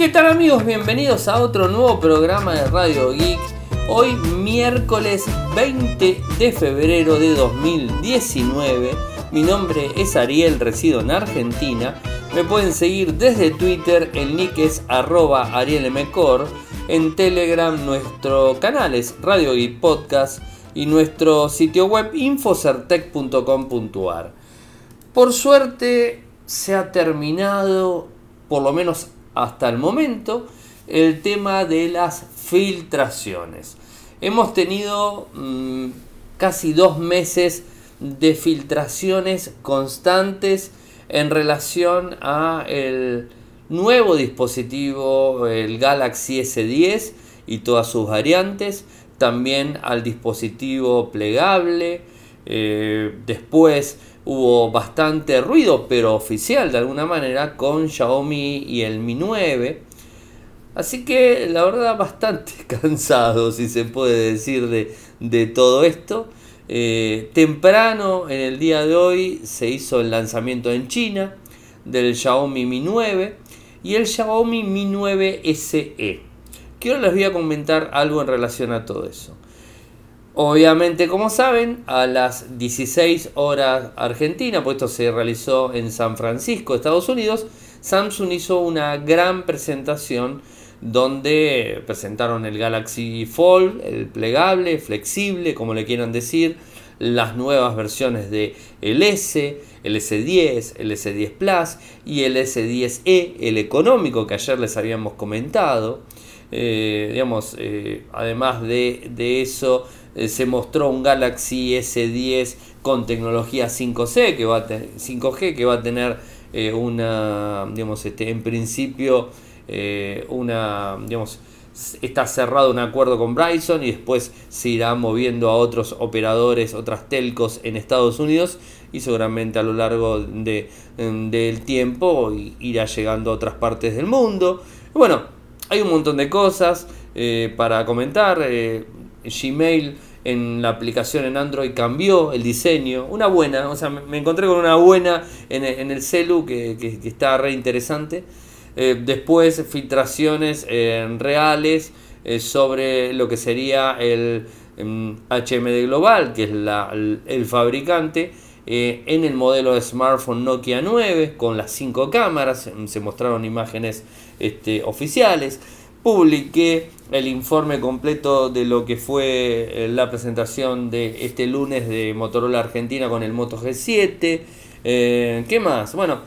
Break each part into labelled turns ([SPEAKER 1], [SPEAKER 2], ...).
[SPEAKER 1] ¿Qué tal amigos? Bienvenidos a otro nuevo programa de Radio Geek. Hoy miércoles 20 de febrero de 2019. Mi nombre es Ariel, resido en Argentina. Me pueden seguir desde Twitter, el nick es arroba arielmcor. En Telegram nuestro canal es Radio Geek Podcast y nuestro sitio web infocertec.com.ar. Por suerte se ha terminado, por lo menos hasta el momento el tema de las filtraciones. Hemos tenido mm, casi dos meses de filtraciones constantes en relación a el nuevo dispositivo, el Galaxy S10 y todas sus variantes, también al dispositivo plegable, eh, después hubo bastante ruido, pero oficial de alguna manera, con Xiaomi y el Mi 9. Así que la verdad bastante cansado, si se puede decir, de, todo esto. Eh, temprano en el día de hoy se hizo el lanzamiento en China del Xiaomi Mi 9 y el Xiaomi Mi 9 SE. Que ahora les voy a comentar algo en relación a todo eso. Obviamente, como saben, a las 16 horas Argentina, pues esto se realizó en San Francisco, Estados Unidos, Samsung hizo una gran presentación donde presentaron el Galaxy Fold, el plegable, flexible, como le quieran decir, las nuevas versiones de el S, el S10, el S10 Plus y el S10e, el económico que ayer les habíamos comentado. Eh, digamos, eh, además de, de eso, eh, se mostró un Galaxy S10 con tecnología 5C que va a 5G que va a tener eh, una, digamos, este, en principio eh, una, digamos, está cerrado un acuerdo con Bryson y después se irá moviendo a otros operadores, otras telcos en Estados Unidos y seguramente a lo largo de, del tiempo irá llegando a otras partes del mundo. Bueno, hay un montón de cosas para comentar. Gmail en la aplicación en Android cambió el diseño, una buena, o sea, me encontré con una buena en, el celu que, está re interesante. Eh, después filtraciones reales eh, sobre lo que sería el HMD em, Global, que es la, el, fabricante, eh, en el modelo de smartphone Nokia 9 con las 5 cámaras, se mostraron imágenes este, oficiales publiqué el informe completo de lo que fue eh, la presentación de este lunes de Motorola Argentina con el Moto G7. Eh, ¿Qué más? Bueno,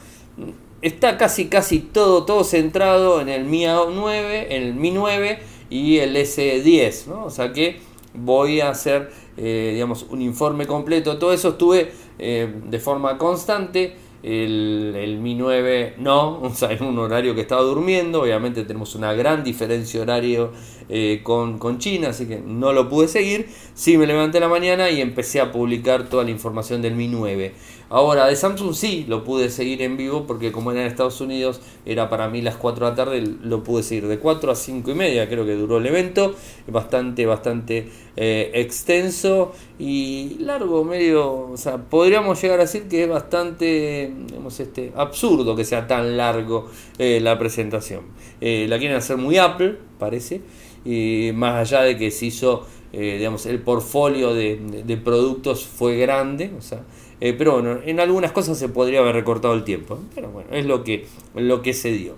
[SPEAKER 1] está casi casi todo, todo centrado en el Mi 9, el Mi 9 y el S10, ¿no? O sea que voy a hacer, eh, digamos, un informe completo. Todo eso estuve de forma constante el, Mi 9 no, o sea, en un horario que estaba durmiendo, obviamente tenemos una gran diferencia horario eh, con, con, China, así que no lo pude seguir, sí me levanté la mañana y empecé a publicar toda la información del Mi 9. Ahora, de Samsung sí lo pude seguir en vivo porque como era en Estados Unidos, era para mí las 4 de la tarde, lo pude seguir de 4 a 5 y media, creo que duró el evento, bastante, bastante eh, extenso y largo, medio, o sea, podríamos llegar a decir que es bastante, digamos, este, absurdo que sea tan largo eh, la presentación. Eh, la quieren hacer muy Apple, parece, y más allá de que se hizo, digamos, el portfolio de, de productos fue grande, o sea, eh, pero bueno, en algunas cosas se podría haber recortado el tiempo. Pero bueno, es lo que, lo que se dio.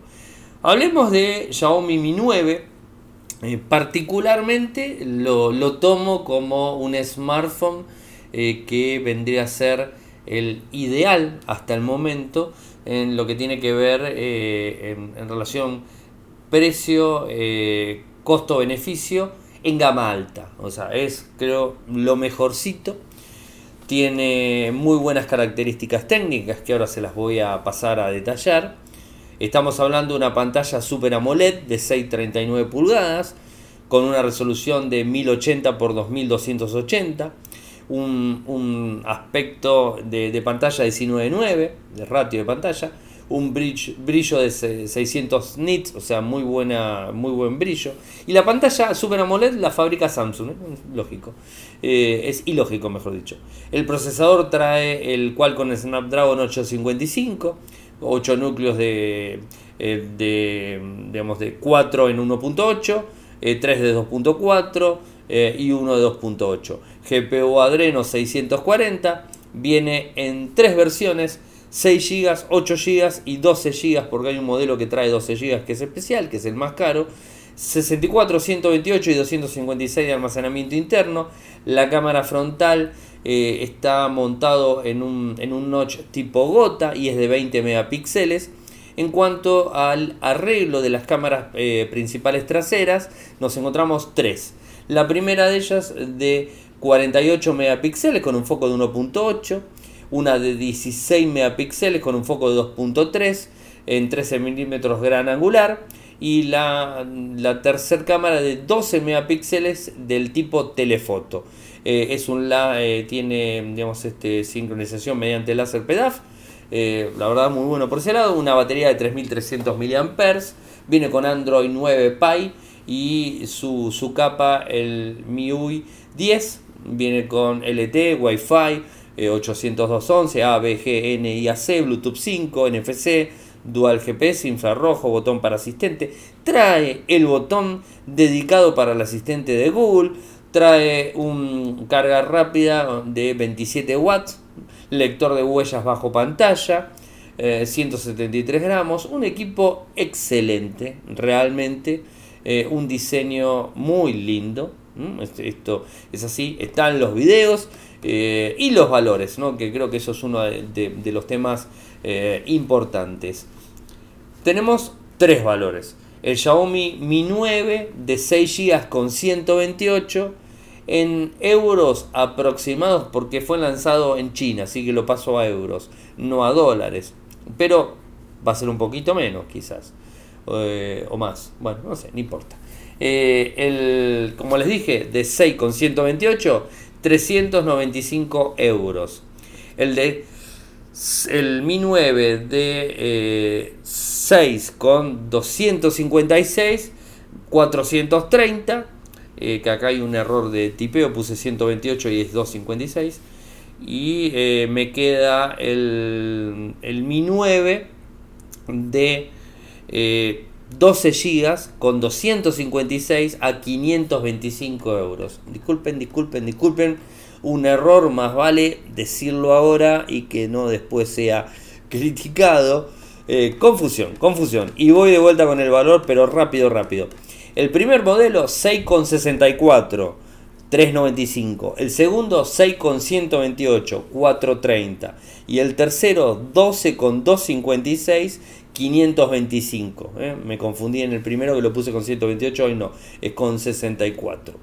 [SPEAKER 1] Hablemos de Xiaomi Mi 9. Eh, particularmente lo, tomo como un smartphone eh, que vendría a ser el ideal hasta el momento en lo que tiene que ver en, en, relación precio, costo-beneficio en gama alta. O sea, es creo lo mejorcito tiene muy buenas características técnicas que ahora se las voy a pasar a detallar. Estamos hablando de una pantalla Super AMOLED de 639 pulgadas con una resolución de 1080 x 2280, un, un aspecto de, de pantalla 19.9 de ratio de pantalla, un brillo, de 600 nits, o sea, muy, buena, muy buen brillo. Y la pantalla Super AMOLED la fabrica Samsung, ¿eh? lógico. Eh, es ilógico, mejor dicho. El procesador trae el Qualcomm Snapdragon 855, 8 núcleos de eh, de, digamos, de 4 en 1.8, 3 de 2.4 y 1 de 2.8. GPU Adreno 640 viene en tres versiones 6 GB, 8 GB y 12 GB, porque hay un modelo que trae 12 GB que es especial, que es el más caro. 64, 128 y 256 de almacenamiento interno. La cámara frontal eh, está montado en un, en un notch tipo gota y es de 20 megapíxeles. En cuanto al arreglo de las cámaras eh, principales traseras, nos encontramos tres. La primera de ellas de 48 megapíxeles con un foco de 1.8 una de 16 megapíxeles con un foco de 2.3 en 13 milímetros gran angular y la, la tercera cámara de 12 megapíxeles del tipo telefoto. Eh, es un eh, tiene digamos, este, sincronización mediante láser PEDAF. Eh, la verdad muy bueno por ese lado. Una batería de 3300 mAh. Viene con Android 9 Pie y su, su capa el MIUI 10. Viene con LTE, Wi-Fi, 802.11, A, B, G, N, I, C, Bluetooth 5, NFC, Dual GPS, infrarrojo, botón para asistente. Trae el botón dedicado para el asistente de Google. Trae un carga rápida de 27 watts. Lector de huellas bajo pantalla. 173 eh, gramos. Un equipo excelente, realmente. Eh, un diseño muy lindo. Esto es así. Están los videos. Eh, y los valores, ¿no? que creo que eso es uno de, los temas eh, importantes. Tenemos tres valores. El Xiaomi Mi 9 de 6 GB con 128 en euros aproximados porque fue lanzado en China, así que lo paso a euros, no a dólares. Pero va a ser un poquito menos quizás. Eh, o más. Bueno, no sé, no importa. el, como les dije, de 6 con 128 395 euros. El de el Mi 9 de 6 eh, con 256, 430. Eh, que acá hay un error de tipeo, puse 128 y es 256. Y eh, me queda el, el Mi 9 de 12 GB con 256 a 525 euros. Disculpen, disculpen, disculpen. Un error, más vale decirlo ahora y que no después sea criticado. Eh, confusión, confusión. Y voy de vuelta con el valor, pero rápido, rápido. El primer modelo 6,64, 395. El segundo 6,128, 430. Y el tercero 12,256 525. ¿eh? Me confundí en el primero que lo puse con 128, hoy no, es con 64.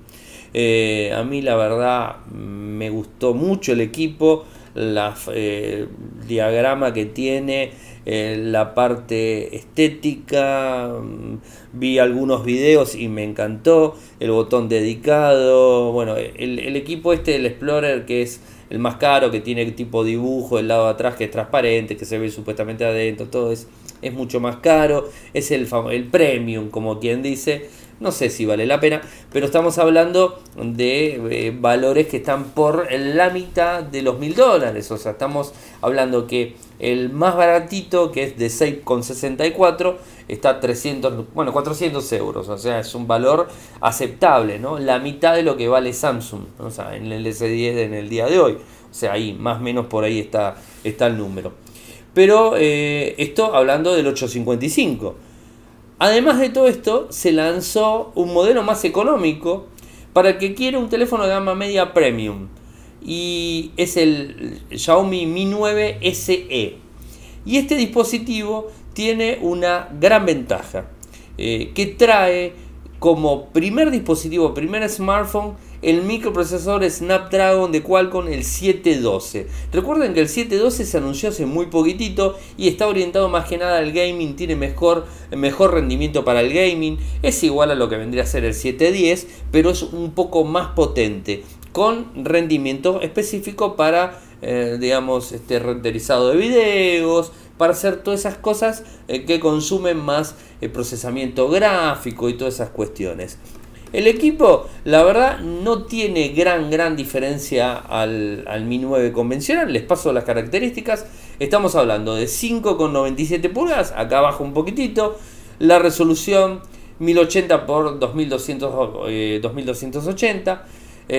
[SPEAKER 1] Eh, a mí la verdad me gustó mucho el equipo, la, eh, el diagrama que tiene, la parte estética, mm, vi algunos videos y me encantó, el botón dedicado, bueno, el, el equipo este, el Explorer, que es el más caro, que tiene tipo dibujo, el lado de atrás que es transparente, que se ve supuestamente adentro, todo es es mucho más caro, es el, el premium, como quien dice. No sé si vale la pena, pero estamos hablando de eh, valores que están por la mitad de los mil dólares. O sea, estamos hablando que el más baratito, que es de 6,64, está 300, bueno, 400 euros. O sea, es un valor aceptable, ¿no? La mitad de lo que vale Samsung, o sea, en el S10 en el día de hoy. O sea, ahí, más o menos por ahí está, está el número. Pero eh, esto hablando del 855. Además de todo esto, se lanzó un modelo más económico para el que quiere un teléfono de gama media premium. Y es el Xiaomi Mi 9 SE. Y este dispositivo tiene una gran ventaja. Eh, que trae como primer dispositivo, primer smartphone, el microprocesador Snapdragon de Qualcomm el 712. Recuerden que el 712 se anunció hace muy poquitito y está orientado más que nada al gaming, tiene mejor, mejor rendimiento para el gaming, es igual a lo que vendría a ser el 710, pero es un poco más potente, con rendimiento específico para, eh, digamos, este renderizado de videos, para hacer todas esas cosas eh, que consumen más el procesamiento gráfico y todas esas cuestiones. El equipo, la verdad, no tiene gran, gran diferencia al, Mi 9 convencional. Les paso las características. Estamos hablando de 5,97 pulgadas, acá abajo un poquitito. La resolución 1080 x 2280.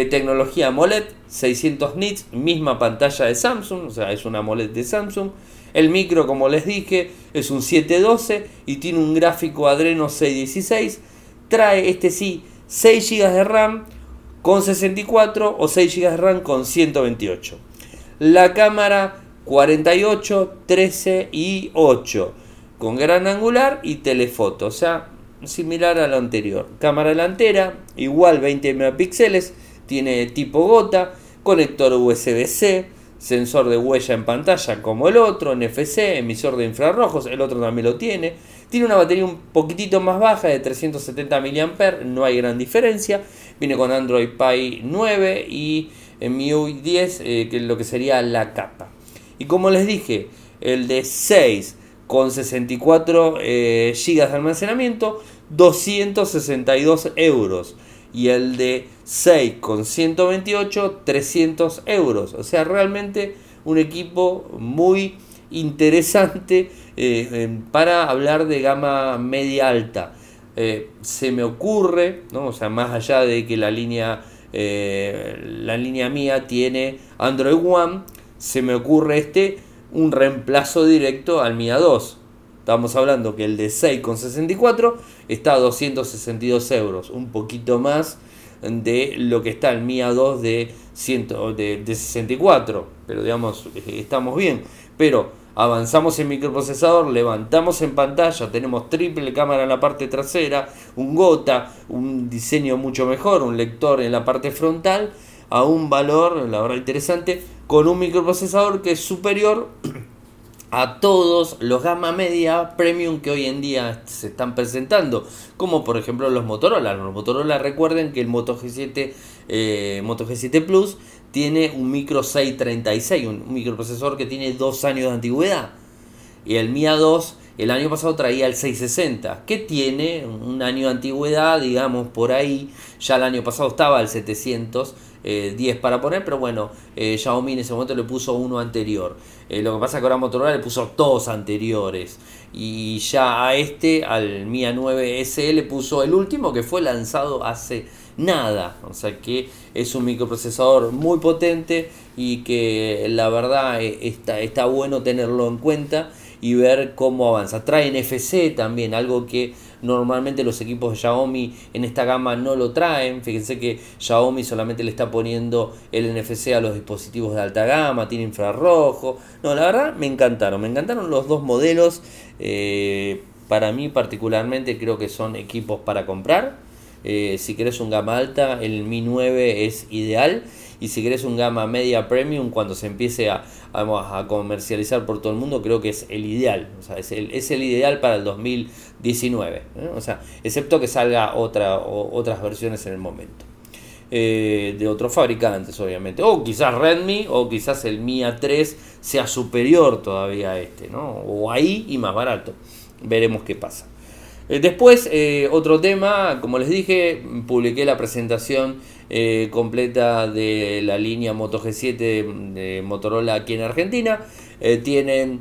[SPEAKER 1] tecnología AMOLED, 600 nits, misma pantalla de Samsung, o sea, es una AMOLED de Samsung. El micro, como les dije, es un 712 y tiene un gráfico Adreno 616. Trae, este sí, 6 GB de RAM con 64 o 6 GB de RAM con 128. La cámara 48, 13 y 8 con gran angular y telefoto, o sea, similar a lo anterior. Cámara delantera, igual 20 megapíxeles, tiene tipo gota, conector USB-C, sensor de huella en pantalla como el otro, NFC, emisor de infrarrojos, el otro también lo tiene. Tiene una batería un poquitito más baja de 370 mAh, no hay gran diferencia. Viene con Android Pie 9 y MIUI 10, eh, que es lo que sería la capa. Y como les dije, el de 6 con 64 eh, GB de almacenamiento, 262 euros y el de 6 con 128 300 euros o sea realmente un equipo muy interesante eh, para hablar de gama media alta eh, se me ocurre ¿no? o sea más allá de que la línea eh, la línea mía tiene Android One se me ocurre este un reemplazo directo al Mia 2 Estamos hablando que el de 6,64 está a 262 euros, un poquito más de lo que está el MIA 2 de, 100, de, 64, pero digamos, estamos bien. Pero avanzamos en microprocesador, levantamos en pantalla, tenemos triple cámara en la parte trasera, un gota, un diseño mucho mejor, un lector en la parte frontal, a un valor, la verdad interesante, con un microprocesador que es superior a todos los gama media premium que hoy en día se están presentando, como por ejemplo los Motorola. Los Motorola recuerden que el Moto G7, eh, Moto G7 Plus tiene un micro 636, un microprocesor que tiene dos años de antigüedad. Y el Mia 2 el año pasado traía el 660, que tiene un año de antigüedad, digamos por ahí. Ya el año pasado estaba el 700 10 eh, para poner, pero bueno, eh, Xiaomi en ese momento le puso uno anterior. Eh, lo que pasa es que ahora Motorola le puso dos anteriores. Y ya a este, al Mi A9 SE, le puso el último que fue lanzado hace nada. O sea que es un microprocesador muy potente y que la verdad está, está bueno tenerlo en cuenta y ver cómo avanza. Trae NFC también, algo que normalmente los equipos de Xiaomi en esta gama no lo traen. Fíjense que Xiaomi solamente le está poniendo el NFC a los dispositivos de alta gama, tiene infrarrojo. No, la verdad me encantaron, me encantaron los dos modelos. Eh, para mí particularmente creo que son equipos para comprar. Eh, si querés un gama alta, el Mi 9 es ideal. Y si querés un gama media premium, cuando se empiece a, a, comercializar por todo el mundo, creo que es el ideal. O sea, es el, es el ideal para el 2019. ¿eh? O sea, excepto que salga otra, otras versiones en el momento. Eh, de otros fabricantes, obviamente. O quizás Redmi o quizás el Mi A3 sea superior todavía a este, ¿no? O ahí y más barato. Veremos qué pasa. Eh, después, eh, otro tema, como les dije, publiqué la presentación eh, completa de la línea Moto G7 de Motorola aquí en Argentina. tienen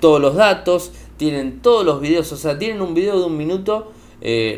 [SPEAKER 1] todos los datos, tienen todos los videos, o sea, tienen un video de un minuto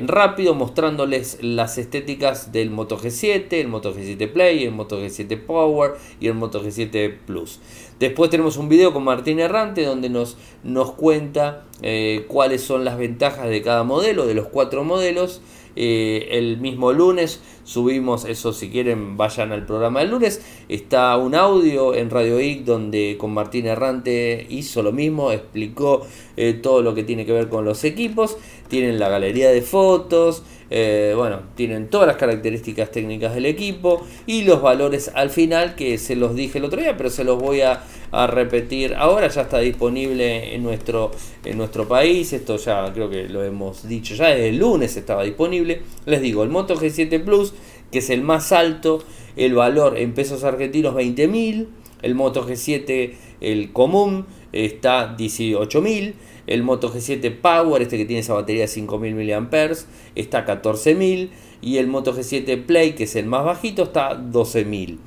[SPEAKER 1] rápido mostrándoles las estéticas del Moto G7, el Moto G7 Play, el Moto G7 Power y el Moto G7 Plus. Después tenemos un video con Martín Errante donde nos, nos cuenta eh, cuáles son las ventajas de cada modelo, de los cuatro modelos. Eh, el mismo lunes. Subimos, eso si quieren vayan al programa del lunes, está un audio en Radio IC donde con Martín Errante hizo lo mismo, explicó eh, todo lo que tiene que ver con los equipos, tienen la galería de fotos, eh, bueno, tienen todas las características técnicas del equipo y los valores al final que se los dije el otro día, pero se los voy a, repetir ahora. Ya está disponible en nuestro, en nuestro país. Esto ya creo que lo hemos dicho ya desde el lunes estaba disponible. Les digo, el Moto G7 Plus, que es el más alto, el valor en pesos argentinos 20.000. El Moto G7, el común, está 18.000 el Moto G7 Power, este que tiene esa batería de 5000 mAh, está a 14000. Y el Moto G7 Play, que es el más bajito, está a 12000.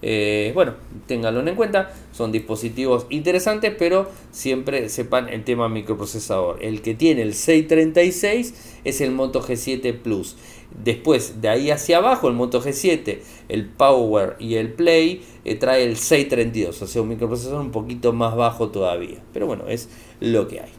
[SPEAKER 1] Eh, bueno, ténganlo en cuenta, son dispositivos interesantes, pero siempre sepan el tema microprocesador. El que tiene el 636 es el Moto G7 Plus. Después, de ahí hacia abajo, el Moto G7, el Power y el Play eh, trae el 632, o sea, un microprocesador un poquito más bajo todavía. Pero bueno, es lo que hay.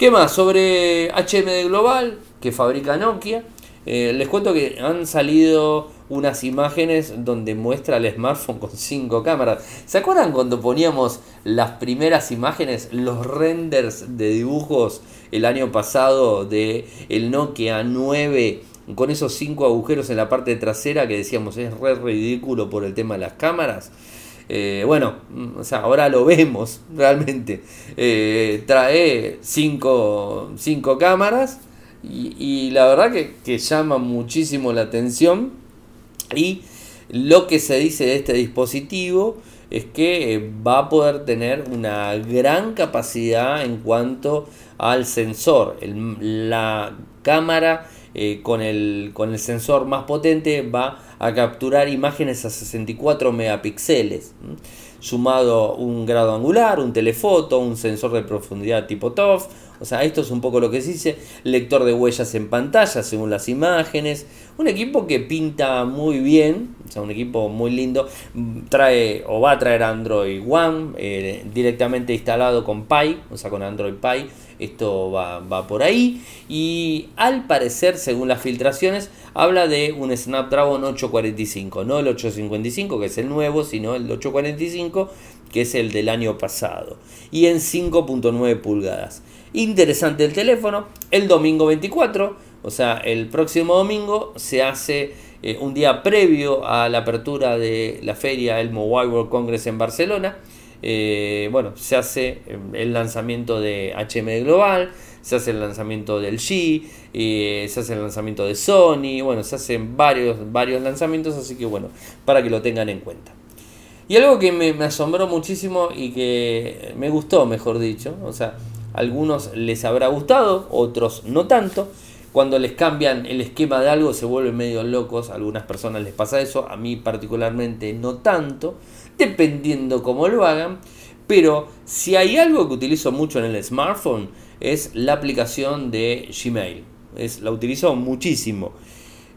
[SPEAKER 1] ¿Qué más? Sobre HMD Global, que fabrica Nokia. Eh, les cuento que han salido unas imágenes donde muestra el smartphone con cinco cámaras. ¿Se acuerdan cuando poníamos las primeras imágenes, los renders de dibujos el año pasado de el Nokia 9 con esos cinco agujeros en la parte trasera que decíamos es re ridículo por el tema de las cámaras? Eh, bueno, o sea, ahora lo vemos realmente. Eh, trae cinco, cinco cámaras y, la verdad que, que llama muchísimo la atención y lo que se dice de este dispositivo es que eh, va a poder tener una gran capacidad en cuanto al sensor. la cámara con, el, con el sensor más potente va a capturar imágenes a 64 megapíxeles. Sumado un grado angular, un telefoto, un sensor de profundidad tipo TOF, o sea, esto es un poco lo que se dice, lector de huellas en pantalla según las imágenes, un equipo que pinta muy bien, o sea, un equipo muy lindo, trae o va a traer Android One eh, directamente instalado con Pi, o sea, con Android Pi, esto va, va por ahí y al parecer, según las filtraciones, habla de un Snapdragon 845, no el 855 que es el nuevo, sino el 845 que es el del año pasado y en 5.9 pulgadas. Interesante el teléfono. El domingo 24, o sea, el próximo domingo, se hace eh, un día previo a la apertura de la feria el Mobile World Congress en Barcelona. Eh, bueno, se hace eh, el lanzamiento de HM Global, se hace el lanzamiento del G, se hace el lanzamiento de Sony, bueno, se hacen varios, varios lanzamientos, así que bueno, para que lo tengan en cuenta. Y algo que me, me asombró muchísimo y que me gustó, mejor dicho, o sea, algunos les habrá gustado, otros no tanto. Cuando les cambian el esquema de algo se vuelven medio locos, a algunas personas les pasa eso, a mí particularmente no tanto, dependiendo cómo lo hagan. Pero si hay algo que utilizo mucho en el smartphone es la aplicación de Gmail. Es, la utilizo muchísimo.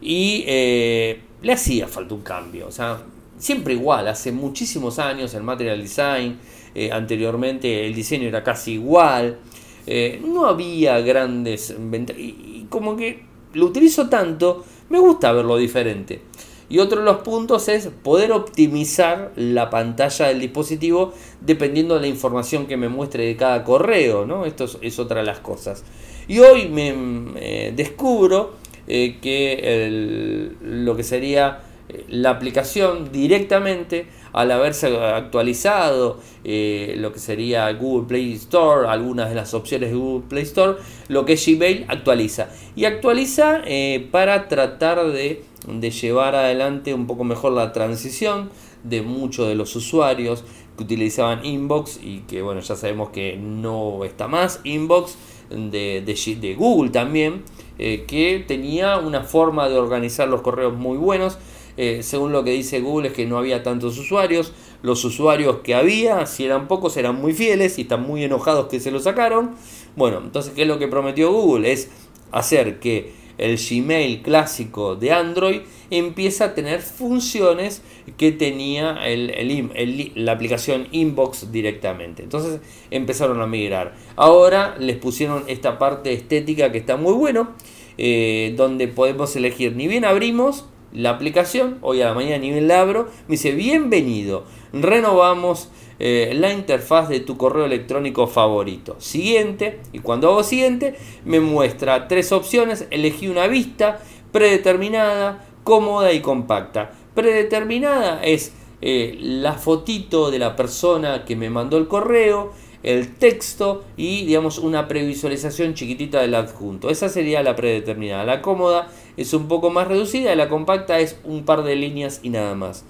[SPEAKER 1] Y eh, le hacía falta un cambio. O sea, siempre igual, hace muchísimos años el Material Design, eh, anteriormente el diseño era casi igual, eh, no había grandes y, como que lo utilizo tanto, me gusta verlo diferente. Y otro de los puntos es poder optimizar la pantalla del dispositivo dependiendo de la información que me muestre de cada correo, ¿no? Esto es, otra de las cosas. Y hoy me descubro eh, que lo que sería la aplicación directamente al haberse actualizado eh, lo que sería Google Play Store, algunas de las opciones de Google Play Store, lo que es Gmail actualiza. Y actualiza eh, para tratar de, de llevar adelante un poco mejor la transición de muchos de los usuarios que utilizaban Inbox y que bueno ya sabemos que no está más Inbox de, de, Google también eh, que tenía una forma de organizar los correos muy buenos eh, según lo que dice Google es que no había tantos usuarios. Los usuarios que había, si eran pocos, eran muy fieles y están muy enojados que se lo sacaron. Bueno, entonces, ¿qué es lo que prometió Google? Es hacer que el Gmail clásico de Android empieza a tener funciones que tenía la aplicación Inbox directamente. Entonces empezaron a migrar. Ahora les pusieron esta parte estética que está muy bueno, eh, donde podemos elegir, ni bien abrimos, la aplicación, hoy a la mañana ni bien la abro, me dice bienvenido, renovamos eh, la interfaz de tu correo electrónico favorito. Siguiente, y cuando hago siguiente, me muestra tres opciones, elegí una vista predeterminada, cómoda y compacta. Predeterminada es eh, la fotito de la persona que me mandó el correo, el texto y digamos una previsualización chiquitita del adjunto. Esa sería la predeterminada. La cómoda es un poco más reducida, la compacta es un par de líneas y nada más.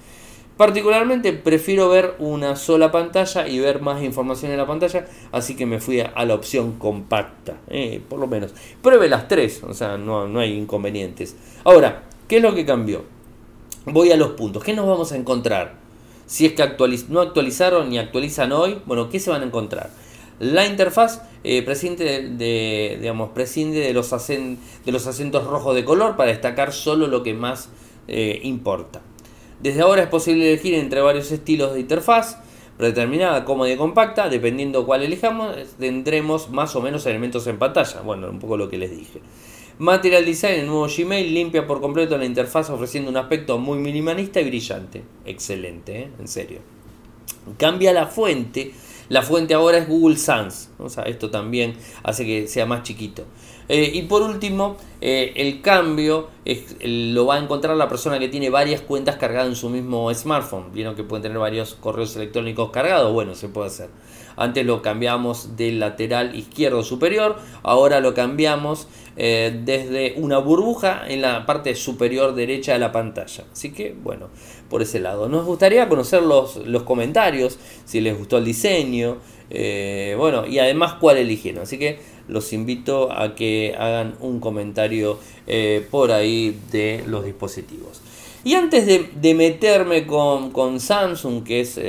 [SPEAKER 1] Particularmente prefiero ver una sola pantalla y ver más información en la pantalla, así que me fui a la opción compacta, eh, por lo menos. Pruebe las tres, o sea, no, no hay inconvenientes. Ahora, ¿qué es lo que cambió? Voy a los puntos. ¿Qué nos vamos a encontrar? Si es que no actualizaron ni actualizan hoy, bueno, ¿qué se van a encontrar? La interfaz eh, prescinde, de, digamos, de los acentos rojos de color para destacar solo lo que más eh, importa. Desde ahora es posible elegir entre varios estilos de interfaz predeterminada, cómoda y compacta, dependiendo cuál elijamos, tendremos más o menos elementos en pantalla. Bueno, un poco lo que les dije. Material Design, el nuevo Gmail, limpia por completo la interfaz ofreciendo un aspecto muy minimalista y brillante. Excelente, ¿eh? en serio. Cambia la fuente. La fuente ahora es Google Sans. O sea, esto también hace que sea más chiquito. Eh, y por último, eh, el cambio lo va a encontrar la persona que tiene varias cuentas cargadas en su mismo smartphone. Vieron que pueden tener varios correos electrónicos cargados. Bueno, se puede hacer. Antes lo cambiamos del lateral izquierdo superior, ahora lo cambiamos eh, desde una burbuja en la parte superior derecha de la pantalla. Así que bueno, por ese lado. Nos gustaría conocer los, comentarios, si les gustó el diseño, eh, bueno, y además cuál eligieron. Así que los invito a que hagan un comentario eh, por ahí de los dispositivos. Y antes de, meterme con, Samsung, que es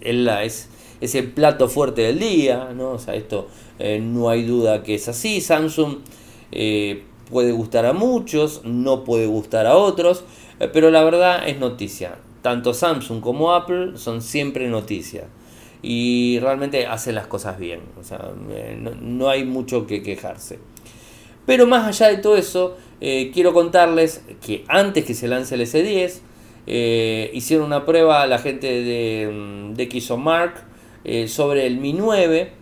[SPEAKER 1] es, es el plato fuerte del día, ¿no? O sea, esto eh, no hay duda que es así. Samsung eh, puede gustar a muchos, no puede gustar a otros, eh, pero la verdad es noticia. Tanto Samsung como Apple son siempre noticia. Y realmente hacen las cosas bien. O sea, no, no, hay mucho que quejarse. Pero más allá de todo eso, quiero contarles que antes que se lance el S10, eh, hicieron una prueba la gente de, mm, de eh, sobre el Mi 9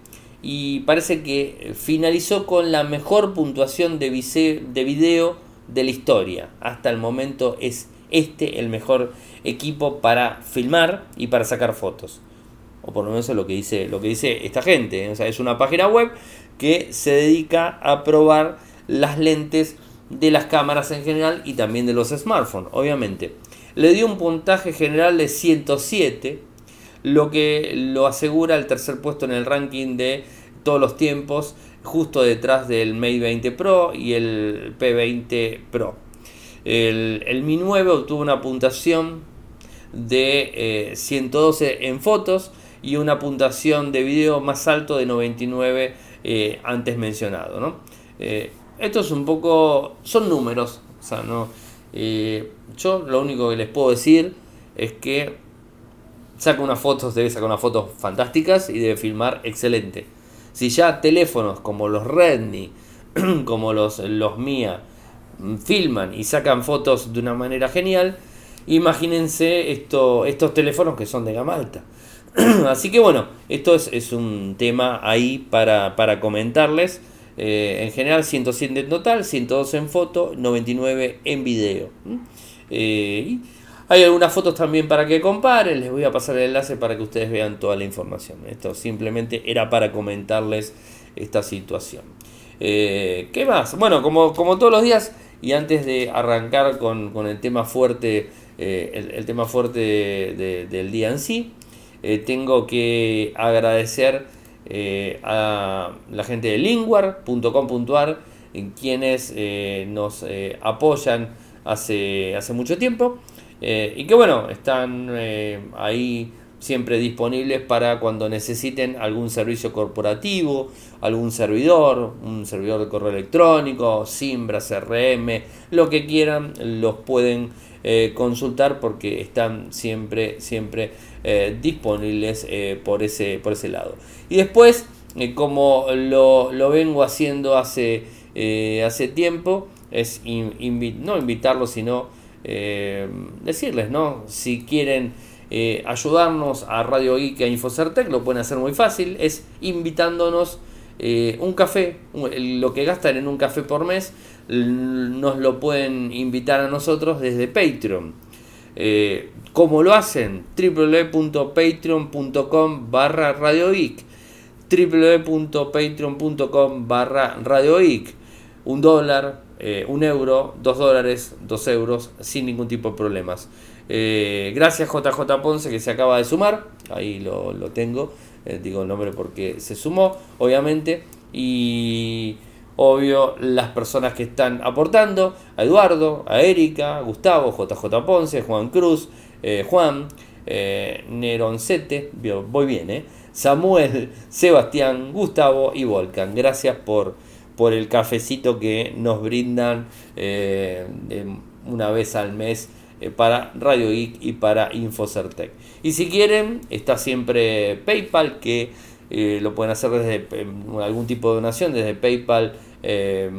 [SPEAKER 1] y parece que finalizó con la mejor puntuación de, de video de la historia. Hasta el momento es este el mejor equipo para filmar y para sacar fotos. O por lo menos es lo que dice, lo que dice esta gente. Sea, es una página web que se dedica a probar las lentes de las cámaras en general y también de los smartphones, obviamente le dio un puntaje general de 107, lo que lo asegura el tercer puesto en el ranking de todos los tiempos, justo detrás del Mate 20 Pro y el P20 Pro. El, Mi 9 obtuvo una puntuación de 112 eh, en fotos y una puntuación de video más alto de 99 eh, antes mencionado. ¿no? Eh, esto es un poco, son números, o sea, no, eh, yo lo único que les puedo decir es que saca unas fotos, debe sacar unas fotos fantásticas y debe filmar excelente. Si ya teléfonos como los Redmi, como los, los Mia, mm, filman y sacan fotos de una manera genial, imagínense esto, estos teléfonos que son de gama alta. Así que bueno, esto es, es un tema ahí para, para comentarles. Eh, en general 107 en total, 112 en foto, 99 en video. Eh, hay algunas fotos también para que comparen, les voy a pasar el enlace para que ustedes vean toda la información. Esto simplemente era para comentarles esta situación. Eh, ¿Qué más? Bueno, como, como todos los días, y antes de arrancar con, el tema fuerte, el, tema fuerte del día en sí, tengo que agradecer eh, a la gente de linguar.com.ar, quienes eh, nos eh, apoyan hace, hace mucho tiempo. Y que bueno, están ahí siempre disponibles para cuando necesiten algún servicio corporativo, algún servidor, un servidor de correo electrónico, Simbra, CRM, lo que quieran, los pueden consultar porque están siempre, siempre eh, disponibles eh, por, ese, por ese lado. Y después, eh, como lo, vengo haciendo hace, hace tiempo, es no invitarlos, sino decirles, ¿no? Si quieren ayudarnos a Radio Geek a Infocertec, lo pueden hacer muy fácil, es invitándonos un café, lo que gastan en un café por mes, nos lo pueden invitar a nosotros desde Patreon. ¿Cómo lo hacen? www.patreon.com barra radioic www.patreon.com barra radioic un dólar, eh, un euro, dos dólares, dos euros, sin ningún tipo de problemas. Eh, gracias JJ Ponce que se acaba de sumar, ahí lo, tengo, eh, digo el nombre porque se sumó, obviamente, y obvio las personas que están aportando, a Eduardo, a Erika, a Gustavo, JJ Ponce, Juan Cruz, Juan, Neroncete, voy bien, Samuel, Sebastián, Gustavo y Volcan. Gracias por, por el cafecito que nos brindan una vez al mes para Radio Geek y para Infocertec. Y si quieren, está siempre PayPal que eh, lo pueden hacer desde eh, algún tipo de donación, desde PayPal, eh,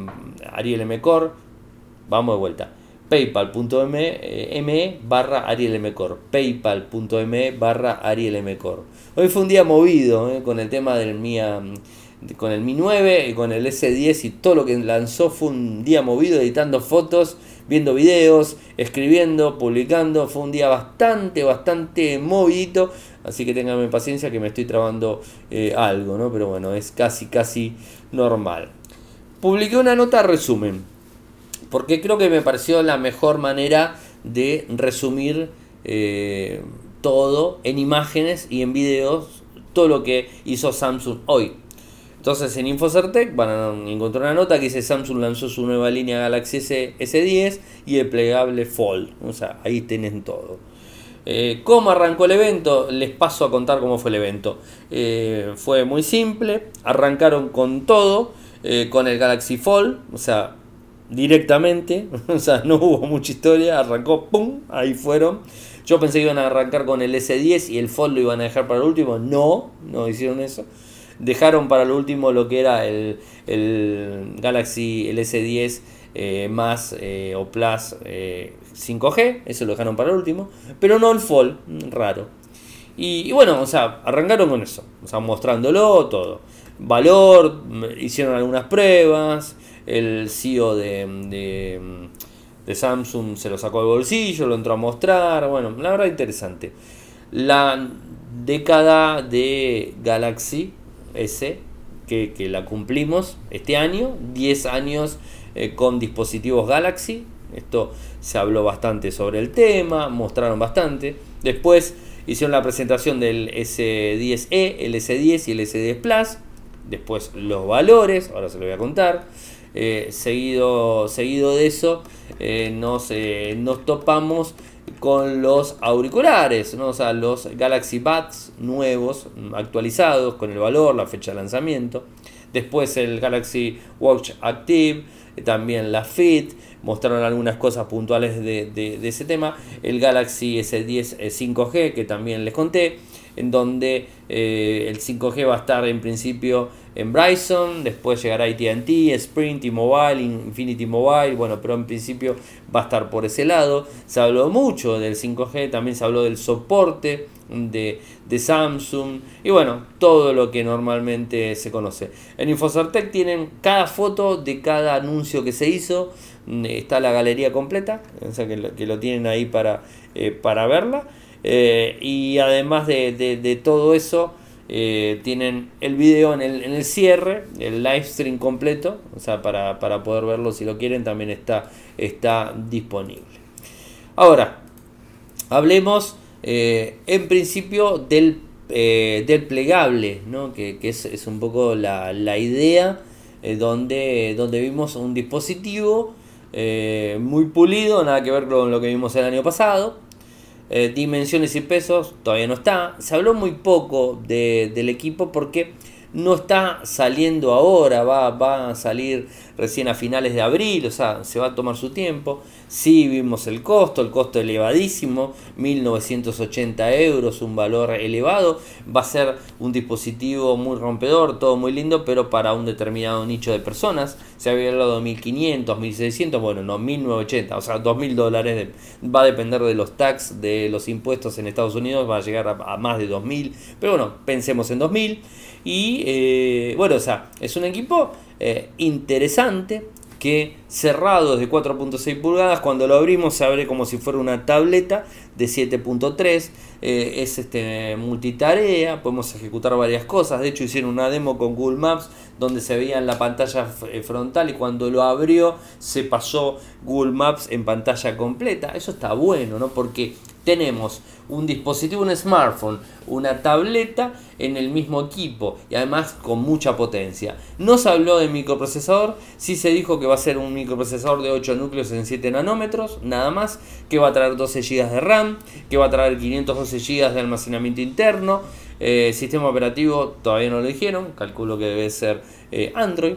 [SPEAKER 1] Ariel Mcor, vamos de vuelta, paypal.me eh, barra Ariel Mcor, paypal.me barra Ariel Mcor. Hoy fue un día movido con el tema del Mia, con el Mi 9, con el S10 y todo lo que lanzó fue un día movido editando fotos viendo videos, escribiendo, publicando. Fue un día bastante, bastante movidito. Así que tenganme paciencia que me estoy trabando eh, algo, ¿no? Pero bueno, es casi, casi normal. Publiqué una nota resumen. Porque creo que me pareció la mejor manera de resumir eh, todo en imágenes y en videos. Todo lo que hizo Samsung hoy. Entonces en Infocertec van a encontrar una nota que dice Samsung lanzó su nueva línea Galaxy S, S10 y el plegable Fold. O sea, ahí tienen todo. Eh, ¿Cómo arrancó el evento? Les paso a contar cómo fue el evento. Eh, fue muy simple, arrancaron con todo, con el Galaxy Fold, o sea, directamente, o sea, no hubo mucha historia, arrancó, ¡pum! Ahí fueron. Yo pensé que iban a arrancar con el S10 y el Fold lo iban a dejar para el último, no, no hicieron eso. Dejaron para lo último lo que era el, Galaxy S10 eh, más eh, o Plus 5G, eh, eso lo dejaron para el último, pero no el Fold, raro. Y, bueno, o sea, arrancaron con eso, o sea, mostrándolo todo. Valor, hicieron algunas pruebas, el CEO de, de Samsung se lo sacó del bolsillo, lo entró a mostrar, bueno, la verdad interesante. La década de Galaxy S, que, la cumplimos este año, 10 años eh, con dispositivos Galaxy, esto se habló bastante sobre el tema, mostraron bastante, después hicieron la presentación del S10e, el S10 y el S10 Plus, después los valores, ahora se lo voy a contar, eh, seguido, seguido de eso eh, nos, nos topamos con los auriculares, ¿no? o sea, los Galaxy Buds nuevos, actualizados con el valor, la fecha de lanzamiento. Después el Galaxy Watch Active, también la Fit, mostraron algunas cosas puntuales de, ese tema. El Galaxy S10 5G, que también les conté, en donde eh, el 5G va a estar en principio en Bryson, después llegará ATT, Sprint, T-Mobile, Infinity Mobile, bueno, pero en principio va a estar por ese lado. Se habló mucho del 5G, también se habló del soporte de, Samsung y bueno, todo lo que normalmente se conoce. En Infocertec tienen cada foto de cada anuncio que se hizo, está la galería completa, o sea que lo, tienen ahí para, eh, para verla. Eh, y además de todo eso, eh, tienen el video en el, en el, cierre, el live stream completo, o sea, para, poder verlo si lo quieren, también está, está disponible. Ahora, hablemos eh, en principio del, eh, del plegable, ¿no? que, es, un poco la, idea donde, donde vimos un dispositivo muy pulido, nada que ver con lo que vimos el año pasado eh, dimensiones y pesos todavía no está. Se habló muy poco del equipo porque no está saliendo ahora, va, va a salir recién a finales de abril, o sea, se va a tomar su tiempo. Sí vimos el costo, el costo elevadísimo, 1980 euros, un valor elevado. Va a ser un dispositivo muy rompedor, todo muy lindo, pero para un determinado nicho de personas. Se había hablado de 1500, 1600, bueno, no, 1980, o sea, 2000 dólares. va a depender de los tax, de los impuestos en Estados Unidos, va a llegar a, más de 2000. Pero bueno, pensemos en 2000. Y eh, bueno, o sea, es un equipo eh, interesante que cerrado de 4.6 pulgadas, cuando lo abrimos se abre como si fuera una tableta de 7.3, eh, es este, multitarea, podemos ejecutar varias cosas, de hecho hicieron una demo con Google Maps donde se veía en la pantalla eh, frontal y cuando lo abrió se pasó Google Maps en pantalla completa, eso está bueno, ¿no? porque tenemos un dispositivo, un smartphone, una tableta en el mismo equipo y además con mucha potencia. No se habló de microprocesador, sí se dijo que va a ser un microprocesador de 8 núcleos en 7 nanómetros, nada más, que va a traer 12 GB de RAM, que va a traer 512 GB de almacenamiento interno, eh, sistema operativo todavía no lo dijeron, calculo que debe ser eh, Android,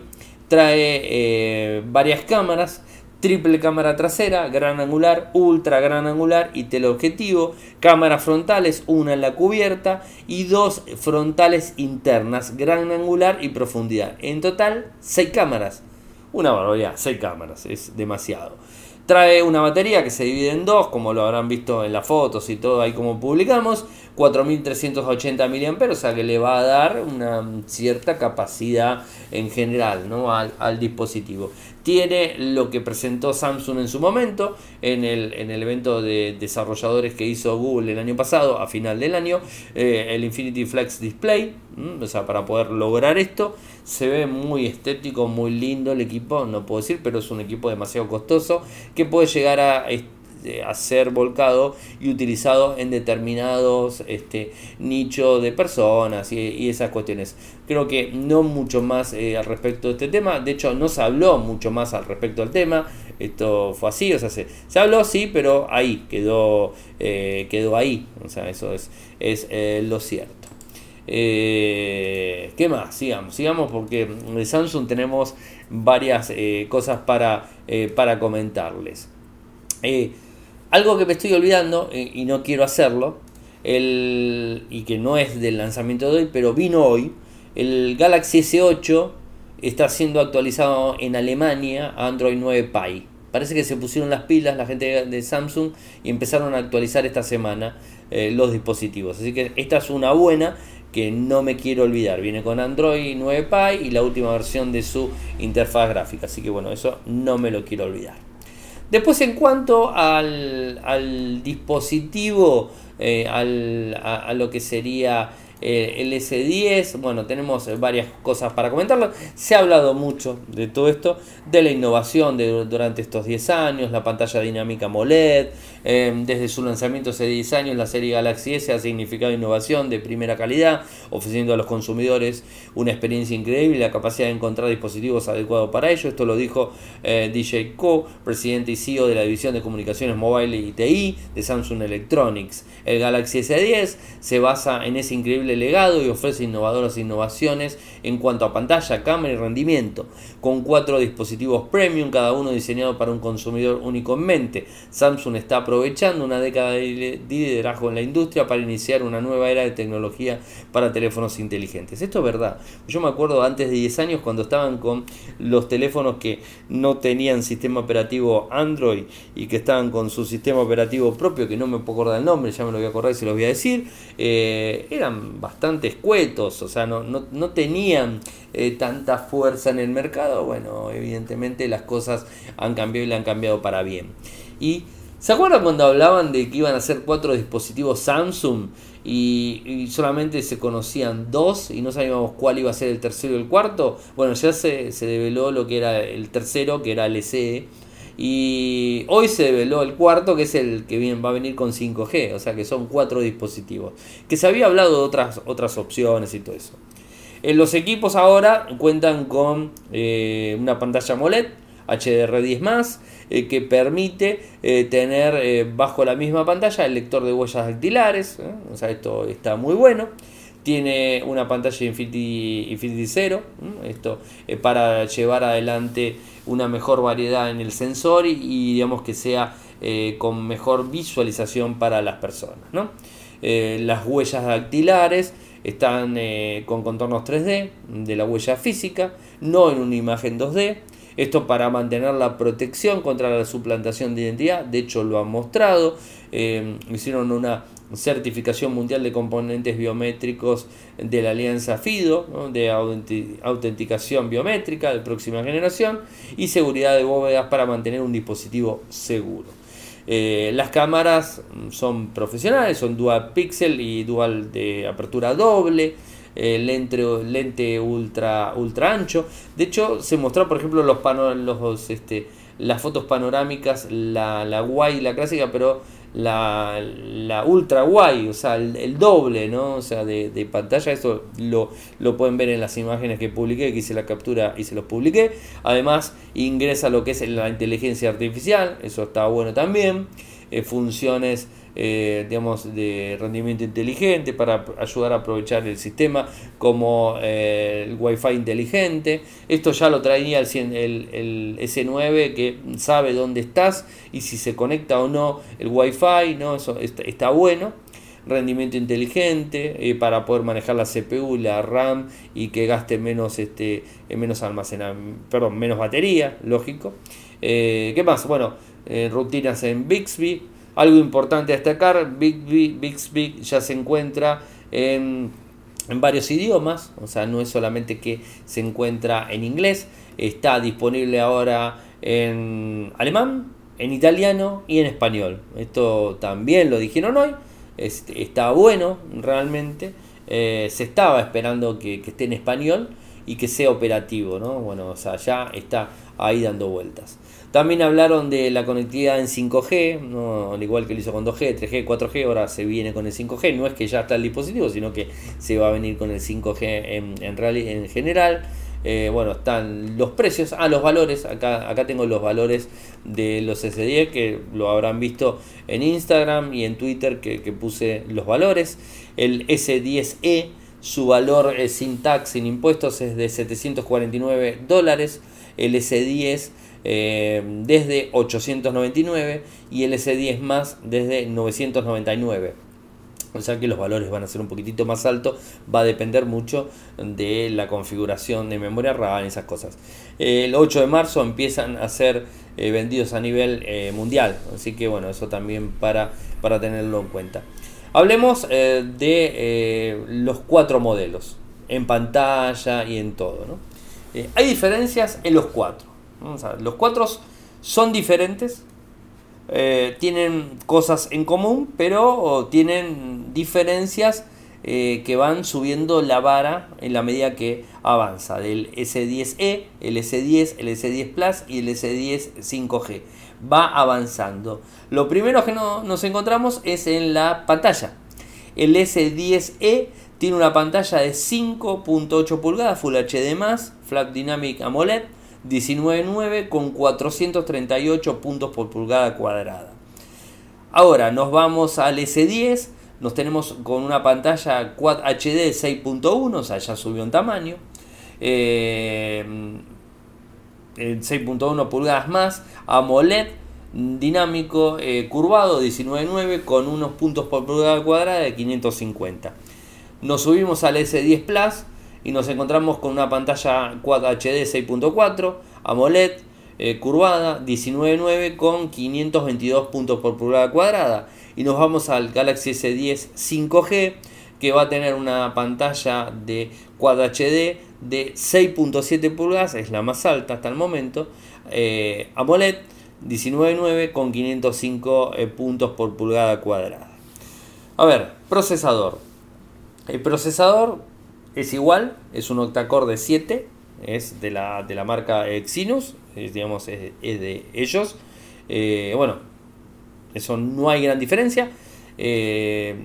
[SPEAKER 1] trae eh, varias cámaras, triple cámara trasera, gran angular, ultra gran angular y teleobjetivo, cámaras frontales, una en la cubierta y dos frontales internas, gran angular y profundidad. En total, 6 cámaras. Una barbaridad, 6 cámaras, es demasiado. Trae una batería que se divide en dos, como lo habrán visto en las fotos y todo ahí como publicamos, 4380 mAh, o sea que le va a dar una cierta capacidad en general ¿no? al, dispositivo. Tiene lo que presentó Samsung en su momento, en el, en el evento de desarrolladores que hizo Google el año pasado, a final del año, eh, el Infinity Flex Display, o sea, para poder lograr esto. Se ve muy estético, muy lindo el equipo, no puedo decir, pero es un equipo demasiado costoso que puede llegar a a ser volcado y utilizado en determinados este, nichos de personas y, esas cuestiones. Creo que no mucho más eh, al respecto de este tema, de hecho no se habló mucho más al respecto del tema, esto fue así, o sea, se, habló sí, pero ahí quedó, eh, quedó ahí, o sea, eso es, es eh, lo cierto. ¿Qué más? Sigamos, sigamos porque de Samsung tenemos varias cosas para, para comentarles. Algo que me estoy olvidando y no quiero hacerlo, el, y que no es del lanzamiento de hoy, pero vino hoy, el Galaxy S8 está siendo actualizado en Alemania a Android 9 Pie. Parece que se pusieron las pilas la gente de Samsung y empezaron a actualizar esta semana eh, los dispositivos. Así que esta es una buena que no me quiero olvidar. Viene con Android 9 Pie y la última versión de su interfaz gráfica. Así que bueno, eso no me lo quiero olvidar. Después en cuanto al, dispositivo, eh, a, lo que sería eh, el S10, bueno, tenemos varias cosas para comentarlo. Se ha hablado mucho de todo esto, de la innovación de, durante estos 10 años, la pantalla dinámica AMOLED. Em, desde su lanzamiento hace 10 años, la serie Galaxy S ha significado innovación de primera calidad, ofreciendo a los consumidores una experiencia increíble y la capacidad de encontrar dispositivos adecuados para ello. Esto lo dijo eh, DJ Ko, presidente y CEO de la división de comunicaciones mobile y TI de Samsung Electronics. El Galaxy S10 se basa en ese increíble legado y ofrece innovadoras innovaciones en cuanto a pantalla, cámara y rendimiento, con cuatro dispositivos premium, cada uno diseñado para un consumidor único en mente. Samsung está aprovechando una década de liderazgo en la industria para iniciar una nueva era de tecnología para teléfonos inteligentes. Esto es verdad. Yo me acuerdo antes de 10 años cuando estaban con los teléfonos que no tenían sistema operativo Android y que estaban con su sistema operativo propio, que no me puedo acordar el nombre, ya me lo voy a acordar y se lo voy a decir, eh, eran bastante escuetos, o sea, no, no, tenían eh, tanta fuerza en el mercado, bueno, evidentemente las cosas han cambiado y le han cambiado para bien. Y ¿se acuerdan cuando hablaban de que iban a ser cuatro dispositivos Samsung y, solamente se conocían dos y no sabíamos cuál iba a ser el tercero y el cuarto? Bueno, ya se, se develó lo que era el tercero, que era el SE y hoy se develó el cuarto, que es el que bien, va a venir con 5G, o sea que son cuatro dispositivos. Que se había hablado de otras, otras opciones y todo eso. En los equipos ahora cuentan con eh, una pantalla AMOLED HDR10 eh, que permite eh, tener bajo la misma pantalla el lector de huellas dactilares. O sea, esto está muy bueno tiene una pantalla Infinity, Infinity Zero, esto para llevar adelante una mejor variedad en el sensor y, digamos que sea eh, con mejor visualización para las personas. Eh, las huellas dactilares están eh, con contornos 3D de la huella física, no en una imagen 2D. Esto para mantener la protección contra la suplantación de identidad, de hecho lo han mostrado, hicieron una certificación mundial de componentes biométricos de la alianza FIDO, de autenticación biométrica de próxima generación y seguridad de bóvedas para mantener un dispositivo seguro. Eh, las cámaras son profesionales, son dual pixel y dual de apertura doble. Eh, lente, lente ultra, ultra ancho. De hecho, se mostró, por ejemplo, los, los este, las fotos panorámicas, la, la guay, la clásica, pero la, la ultra wide, o sea, el, doble, ¿no? O sea, de, de, pantalla, eso lo, lo pueden ver en las imágenes que publiqué, que hice la captura y se los publiqué. Además, ingresa lo que es la inteligencia artificial, eso está bueno también. Eh, funciones eh, digamos, de rendimiento inteligente para ayudar a aprovechar el sistema como eh, el Wi-Fi inteligente. Esto ya lo traía el, el, S9 que sabe dónde estás y si se conecta o no el Wi-Fi, ¿no? Eso está, bueno rendimiento inteligente para poder manejar la CPU la RAM y que gaste menos este menos almacenamiento perdón menos batería lógico qué más bueno rutinas en Bixby algo importante destacar, Bixby, ya se encuentra en, varios idiomas, o sea, no es solamente que se encuentra en inglés, está disponible ahora en alemán, en italiano y en español. Esto también lo dijeron hoy, está bueno realmente, eh, se estaba esperando que, que, esté en español y que sea operativo, ¿no? Bueno, o sea, ya está ahí dando vueltas. También hablaron de la conectividad en 5G, ¿no? al igual que lo hizo con 2G, 3G, 4G, ahora se viene con el 5G. No es que ya está el dispositivo, sino que se va a venir con el 5G en, en, en general. Eh, bueno, están los precios, ah, los valores. Acá, acá tengo los valores de los S10 que lo habrán visto en Instagram y en Twitter que, puse los valores. El S10e, su valor sin tax, sin impuestos, es de 749 dólares. El S10 eh, desde 899 y el S10 más desde 999. O sea que los valores van a ser un poquitito más altos, va a depender mucho de la configuración de memoria RAM esas cosas. El 8 de marzo empiezan a ser eh, vendidos a nivel eh, mundial, así que bueno, eso también para, para tenerlo en cuenta. Hablemos de los cuatro modelos, en pantalla y en todo. hay diferencias en los cuatro los cuatro son diferentes, eh, tienen cosas en común, pero tienen diferencias eh, que van subiendo la vara en la medida que avanza, del S10e, el S10, el S10 Plus y el S10 5G. Va avanzando. Lo primero que nos encontramos es en la pantalla. El S10e tiene una pantalla de 5.8 pulgadas Full HD+, Flat Dynamic AMOLED, 19.9 con 438 puntos por pulgada cuadrada. Ahora nos vamos al S10, nos tenemos con una pantalla Quad HD 6.1, o sea, ya subió en tamaño. 6.1 eh, pulgadas más, AMOLED dinámico eh, curvado 19.9 con unos puntos por pulgada cuadrada de 550. Nos subimos al S10 Plus y nos encontramos con una pantalla Quad HD 6.4, AMOLED eh, curvada 19.9 con 522 puntos por pulgada cuadrada. Y nos vamos al Galaxy S10 5G que va a tener una pantalla de Quad HD de 6.7 pulgadas, es la más alta hasta el momento. Eh, AMOLED 19.9 con 505 eh, puntos por pulgada cuadrada. A ver, procesador. El procesador es igual, es un octacore de 7, es de la, de la marca Exynos, es, digamos, es, de ellos. Eh, bueno, eso no hay gran diferencia. 7 eh,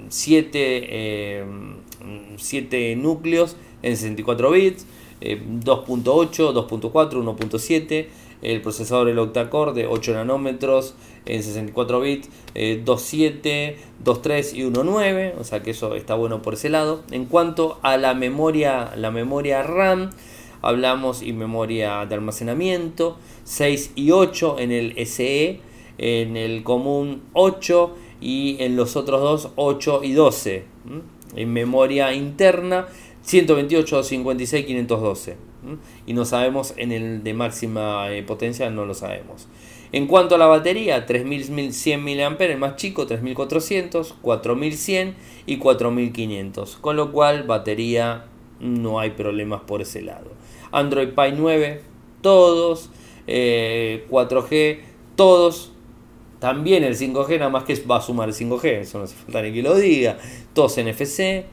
[SPEAKER 1] eh, núcleos en 64 bits, 2.8, 2.4, 1.7 el procesador el octa-core de 8 nanómetros en 64 bits, 2.7, eh, 2.3 y 1.9, o sea que eso está bueno por ese lado. En cuanto a la memoria, la memoria RAM, hablamos y memoria de almacenamiento, 6 y 8 en el SE, en el común 8 y en los otros dos 8 y 12. En memoria interna 128, 56, 512. Y no sabemos en el de máxima eh, potencia, no lo sabemos. En cuanto a la batería, 3100 mAh, el más chico 3400, 4100 y 4500. Con lo cual, batería no hay problemas por ese lado. Android Pie 9, todos. 4G, eh, todos. También el 5G, nada más que va a sumar el 5G, eso no hace falta ni que lo diga. Todos NFC.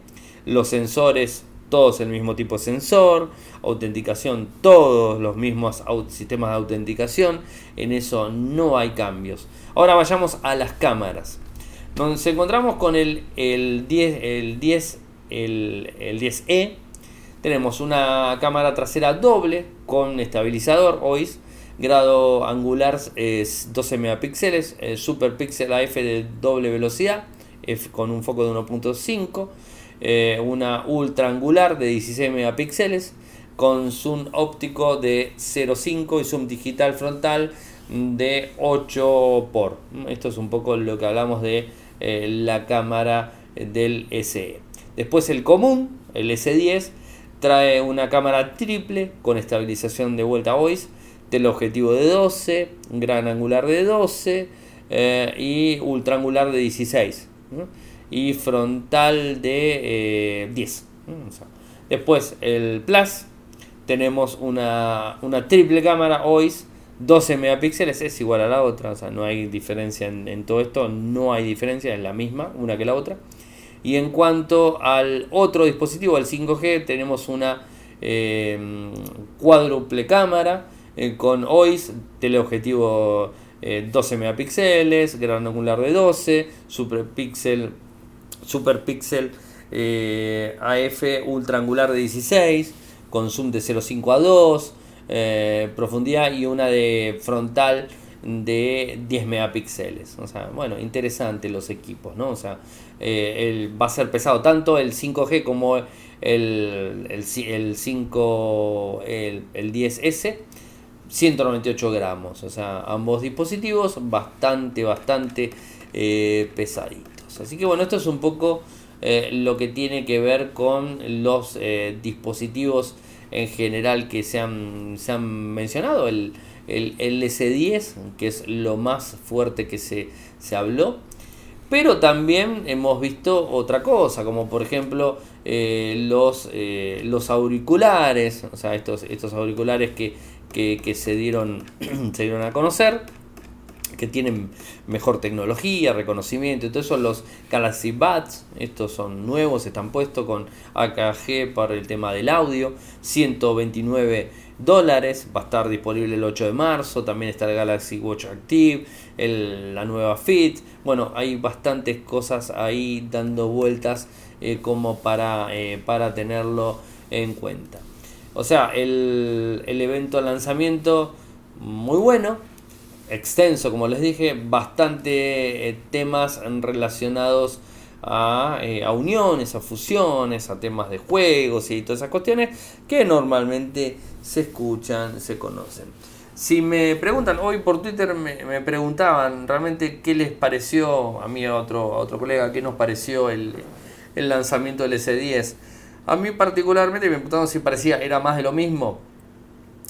[SPEAKER 1] Los sensores todos el mismo tipo de sensor, autenticación, todos los mismos sistemas de autenticación, en eso no hay cambios. Ahora vayamos a las cámaras. Nos encontramos con el, el 10, el 10, el, el 10E. Tenemos una cámara trasera doble con estabilizador OIS, grado angular es 12 megapíxeles, super pixel AF de doble velocidad con un foco de 1.5, eh, una ultra angular de 16 megapíxeles con zoom óptico de 0.5 y zoom digital frontal de 8 por. Esto es un poco lo que hablamos de eh, la cámara del SE. Después el común, el S10, trae una cámara triple con estabilización de vuelta voice, teleobjetivo de 12, gran angular de 12 eh, y ultra angular de 16 y frontal de 10. Eh, después el Plus, tenemos una, una triple cámara OIS 12 megapíxeles es igual a la otra, o sea, no hay diferencia en, todo esto, no hay diferencia, es la misma, una que la otra. Y en cuanto al otro dispositivo, el 5G, tenemos una eh, cuádruple cámara eh, con OIS, teleobjetivo 12 eh, megapíxeles, gran angular de 12, super pixel, super pixel AF ultra angular de 16, con zoom de 0.5 a 2. Eh, profundidad y una de frontal de 10 megapíxeles. O sea, bueno, interesante los equipos, ¿no? O sea, eh, va a ser pesado tanto el 5G como el, el, 5, el, 10S. 198 gramos, o sea, ambos dispositivos bastante, bastante eh, pesaditos. Así que bueno, esto es un poco lo que tiene que ver con los dispositivos en general que se han, se han mencionado, el, el, S10, que es lo más fuerte que se, se habló. Pero también hemos visto otra cosa, como por ejemplo eh, los, eh, los auriculares, o sea, estos, estos auriculares que, que, que se, dieron, se dieron a conocer que tienen mejor tecnología, reconocimiento. Entonces son los Galaxy Buds. Estos son nuevos, están puestos con AKG para el tema del audio. 129 dólares. Va a estar disponible el 8 de marzo. También está el Galaxy Watch Active. la nueva Fit. Bueno, hay bastantes cosas ahí dando vueltas eh, como para, eh, para tenerlo en cuenta. O sea, el, el evento lanzamiento muy bueno extenso, como les dije, bastante eh, temas relacionados eh, a, uniones, a fusiones, a temas de juegos y todas esas cuestiones que normalmente se escuchan, se conocen. Si me preguntan, hoy por Twitter me, preguntaban realmente qué les pareció, a mí a otro, a otro colega, qué nos pareció el, lanzamiento del S10. A mí particularmente me preguntaban si parecía, era más de lo mismo.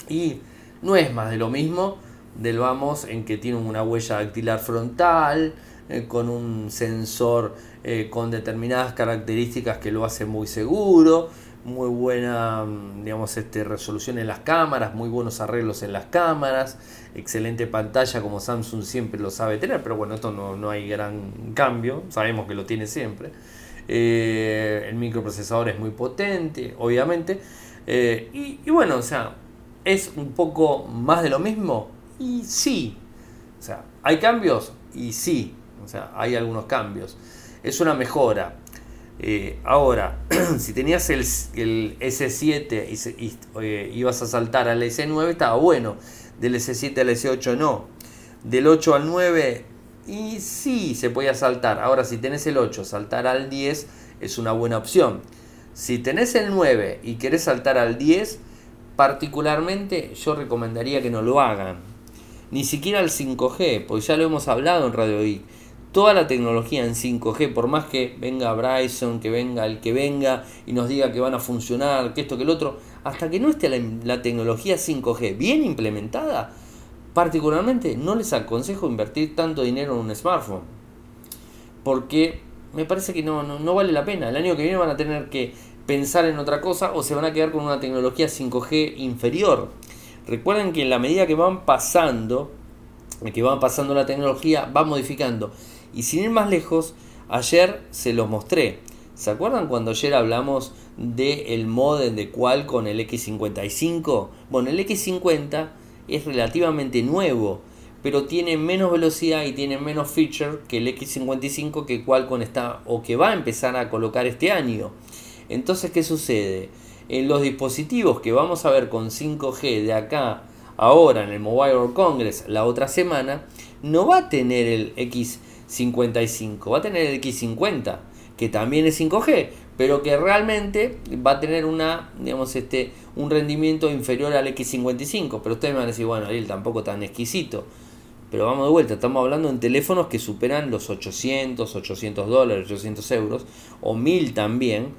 [SPEAKER 1] Y no es más de lo mismo del Vamos en que tiene una huella dactilar frontal, eh, con un sensor eh, con determinadas características que lo hace muy seguro, muy buena mm, digamos, este, resolución en las cámaras, muy buenos arreglos en las cámaras, excelente pantalla como Samsung siempre lo sabe tener, pero bueno, esto no, hay gran cambio, sabemos que lo tiene siempre. Eh, el microprocesador es muy potente, obviamente. y bueno, o sea, es un poco más de lo mismo, y sí. O sea, ¿hay cambios? Y sí. O sea, hay algunos cambios. Es una mejora. Eh, ahora, si tenías el, el S7 y, eh, ibas a saltar al S9, estaba bueno. Del S7 al S8 no. Del 8 al 9, y sí, se podía saltar. Ahora, si tenés el 8, saltar al 10 es una buena opción. Si tenés el 9 y querés saltar al 10, particularmente yo recomendaría que no lo hagan ni siquiera el 5G, porque ya lo hemos hablado en Radio I. Toda la tecnología en 5G, por más que venga Bryson, que venga el que venga y nos diga que van a funcionar, que esto, que el otro, hasta que no esté la, tecnología 5G bien implementada, particularmente no les aconsejo invertir tanto dinero en un smartphone. Porque me parece que no, no, no vale la pena. El año que viene van a tener que pensar en otra cosa o se van a quedar con una tecnología 5G inferior. Recuerden que en la medida que van pasando, que van pasando la tecnología, va modificando. Y sin ir más lejos, ayer se los mostré. ¿Se acuerdan cuando ayer hablamos del el modem de con el X55? Bueno, el X50 es relativamente nuevo, pero tiene menos velocidad y tiene menos feature que el X55 que Qualcomm está o que va a empezar a colocar este año. Entonces, ¿qué sucede? En los dispositivos que vamos a ver con 5G de acá ahora en el Mobile World Congress la otra semana, no va a tener el X55, va a tener el X50, que también es 5G, pero que realmente va a tener una, digamos, este, un rendimiento inferior al X55. Pero ustedes me van a decir, bueno, él tampoco tan exquisito. Pero vamos de vuelta, estamos hablando en teléfonos que superan los 800, 800 dólares, 800 euros, o 1000 también.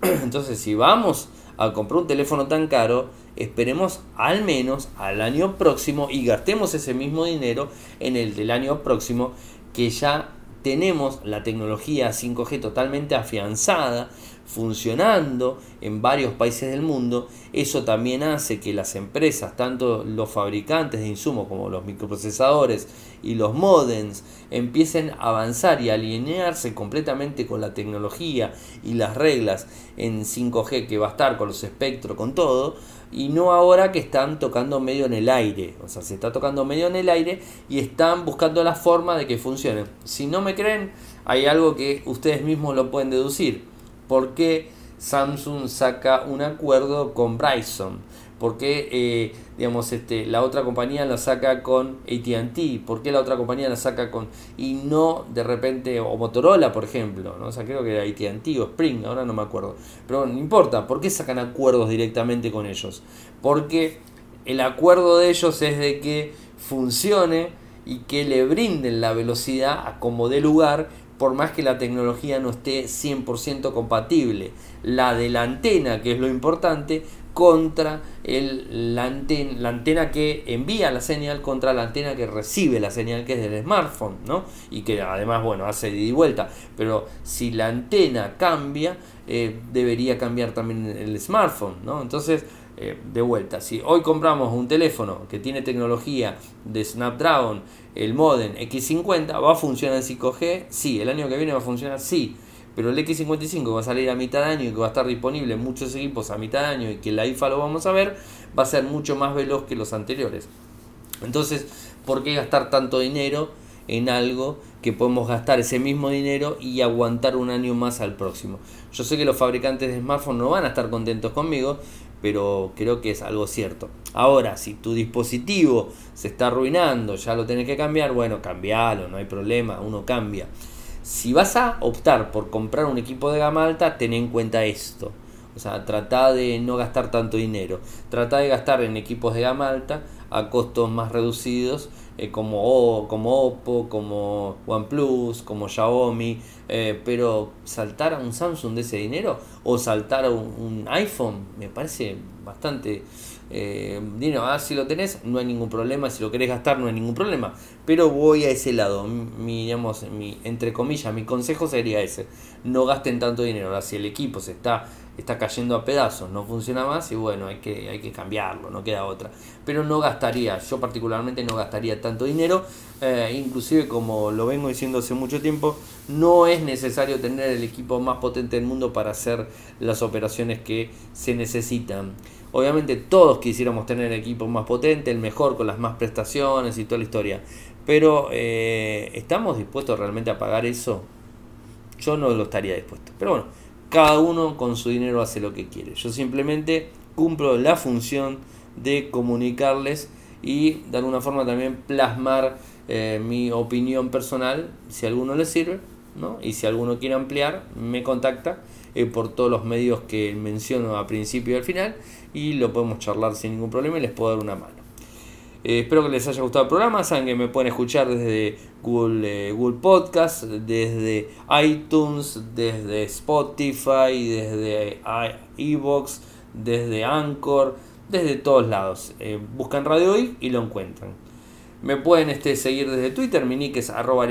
[SPEAKER 1] Entonces, si vamos a comprar un teléfono tan caro, esperemos al menos al año próximo y gastemos ese mismo dinero en el del año próximo que ya tenemos la tecnología 5G totalmente afianzada, funcionando en varios países del mundo, eso también hace que las empresas, tanto los fabricantes de insumos como los microprocesadores y los modems, empiecen a avanzar y alinearse completamente con la tecnología y las reglas en 5G que va a estar con los espectros, con todo, y no ahora que están tocando medio en el aire, o sea, se está tocando medio en el aire y están buscando la forma de que funcione. Si no me creen, hay algo que ustedes mismos lo pueden deducir ¿Por qué Samsung saca un acuerdo con Bryson? ¿Por qué eh, digamos, este, la otra compañía la saca con ATT? ¿Por qué la otra compañía la saca con... y no de repente, o Motorola, por ejemplo? ¿no? Sea, creo que era ATT o Spring, ahora no me acuerdo. Pero no importa, ¿por qué sacan acuerdos directamente con ellos? Porque el acuerdo de ellos es de que funcione y que le brinden la velocidad a como de lugar por más que la tecnología no esté 100% compatible. La de la antena, que es lo importante, contra el, la, antena, la, antena, que envía la señal contra la antena que recibe la señal que es del smartphone, ¿no? Y que además, bueno, hace de y vuelta. Pero si la antena cambia, eh, debería cambiar también el smartphone, ¿no? Entonces, eh, de vuelta, si hoy compramos un teléfono que tiene tecnología de Snapdragon, el modem X50, ¿va a funcionar en 5G? Sí, el año que viene va a funcionar, sí. Pero el X55 va a salir a mitad de año y que va a estar disponible en muchos equipos a mitad de año y que la IFA lo vamos a ver, va a ser mucho más veloz que los anteriores. Entonces, ¿por qué gastar tanto dinero en algo que podemos gastar ese mismo dinero y aguantar un año más al próximo? Yo sé que los fabricantes de smartphones no van a estar contentos conmigo, pero creo que es algo cierto. Ahora, si tu dispositivo se está arruinando, ya lo tenés que cambiar, bueno, cambialo, no hay problema, uno cambia. Si vas a optar por comprar un equipo de gama alta, ten en cuenta esto. O sea, trata de no gastar tanto dinero. Trata de gastar en equipos de gama alta a costos más reducidos eh, como, o, como Oppo, como OnePlus, como Xiaomi, eh, pero saltar a un Samsung de ese dinero o saltar a un, iPhone me parece bastante eh, dinero. Ah, si lo tenés, no hay ningún problema, si lo querés gastar, no hay ningún problema, pero voy a ese lado, mi, digamos, mi, entre comillas, mi consejo sería ese, no gasten tanto dinero, ahora si el equipo se está está cayendo a pedazos, no funciona más y bueno, hay que, hay que cambiarlo, no queda otra. Pero no gastaría, yo particularmente no gastaría tanto dinero, eh, inclusive como lo vengo diciendo hace mucho tiempo, no es necesario tener el equipo más potente del mundo para hacer las operaciones que se necesitan. Obviamente todos quisiéramos tener el equipo más potente, el mejor, con las más prestaciones y toda la historia. Pero eh, ¿estamos dispuestos realmente a pagar eso? Yo no lo estaría dispuesto. Pero bueno, cada uno con su dinero hace lo que quiere. Yo simplemente cumplo la función de comunicarles y de alguna forma también plasmar eh, mi opinión personal, si a alguno le sirve, ¿no? y si alguno quiere ampliar, me contacta eh, por todos los medios que menciono a principio y al final y lo podemos charlar sin ningún problema y les puedo dar una mano. Eh, espero que les haya gustado el programa. Saben que me pueden escuchar desde Google, eh, Google Podcast, desde iTunes, desde Spotify, desde iBox, desde Anchor, desde todos lados. Eh, buscan Radio Hoy y lo encuentran. Me pueden este, seguir desde Twitter, mi nick es arroba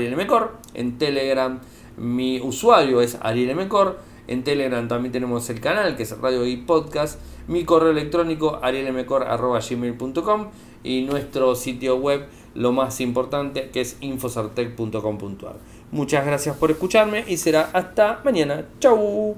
[SPEAKER 1] En Telegram mi usuario es arielmcor. En Telegram también tenemos el canal que es Radio y Podcast. Mi correo electrónico arielmcor.gmail.com y nuestro sitio web, lo más importante, que es infosartec.com.ar. Muchas gracias por escucharme y será hasta mañana. Chau.